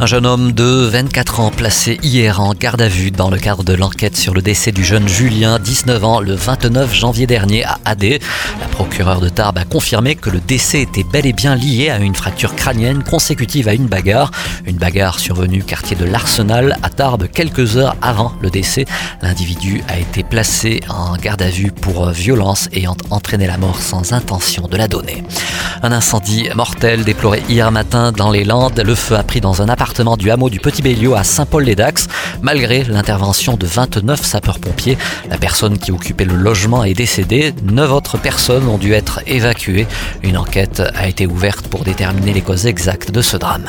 Un jeune homme de 24 ans placé hier en garde à vue dans le cadre de l'enquête sur le décès du jeune Julien, 19 ans, le 29 janvier dernier à AD. La procureure de Tarbes a confirmé que le décès était bel et bien lié à une fracture crânienne consécutive à une bagarre. Une bagarre survenue quartier de l'Arsenal à Tarbes quelques heures avant le décès. L'individu a été placé en garde à vue pour violence ayant entraîné la mort sans intention de la donner. Un incendie mortel déploré hier matin dans les Landes. Le feu a pris dans un appartement du hameau du Petit Béliot à Saint-Paul-les-Dax. Malgré l'intervention de 29 sapeurs-pompiers, la personne qui occupait le logement est décédée. Neuf autres personnes ont dû être évacuées. Une enquête a été ouverte pour déterminer les causes exactes de ce drame.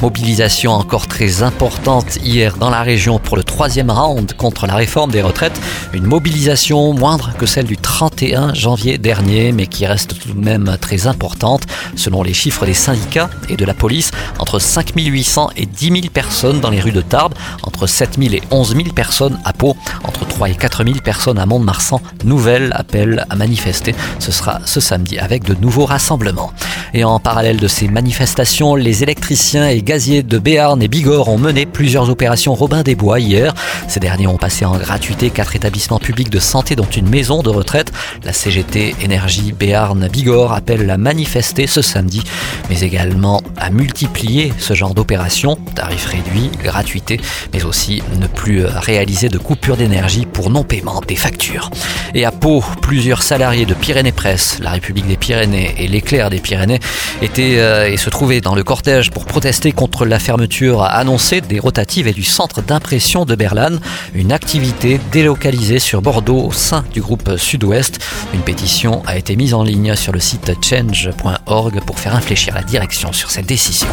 Mobilisation encore très importante hier dans la région pour le troisième round contre la réforme des retraites. Une mobilisation moindre que celle du 31 janvier dernier, mais qui reste tout de même très importante. Selon les chiffres des syndicats et de la police, entre 5800 et 10 000 personnes dans les rues de Tarbes, entre 7 000 et 11 000 personnes à Pau, entre 3 et 4 000 personnes à Mont-de-Marsan. Nouvel appel à manifester. Ce sera ce samedi avec de nouveaux rassemblements. Et en parallèle de ces manifestations, les électriciens et gaziers de Béarn et Bigorre ont mené plusieurs opérations Robin des Bois hier. Ces derniers ont passé en gratuité quatre établissements publics de santé dont une maison de retraite. La CGT Énergie Béarn Bigorre appelle à manifester ce samedi, mais également à multiplier ce genre d'opérations, tarifs réduits, gratuité, mais aussi ne plus réaliser de coupures d'énergie pour non-paiement des factures. Et à Pau, plusieurs salariés de Pyrénées Presse, la République des Pyrénées et l'éclair des Pyrénées étaient euh, et se trouvaient dans le cortège pour protester contre la fermeture annoncée des rotatives et du centre d'impression de Berlane, une activité délocalisée sur Bordeaux au sein du groupe Sud-Ouest. Une pétition a été mise en ligne sur le site change.org pour faire infléchir la direction sur cette décision.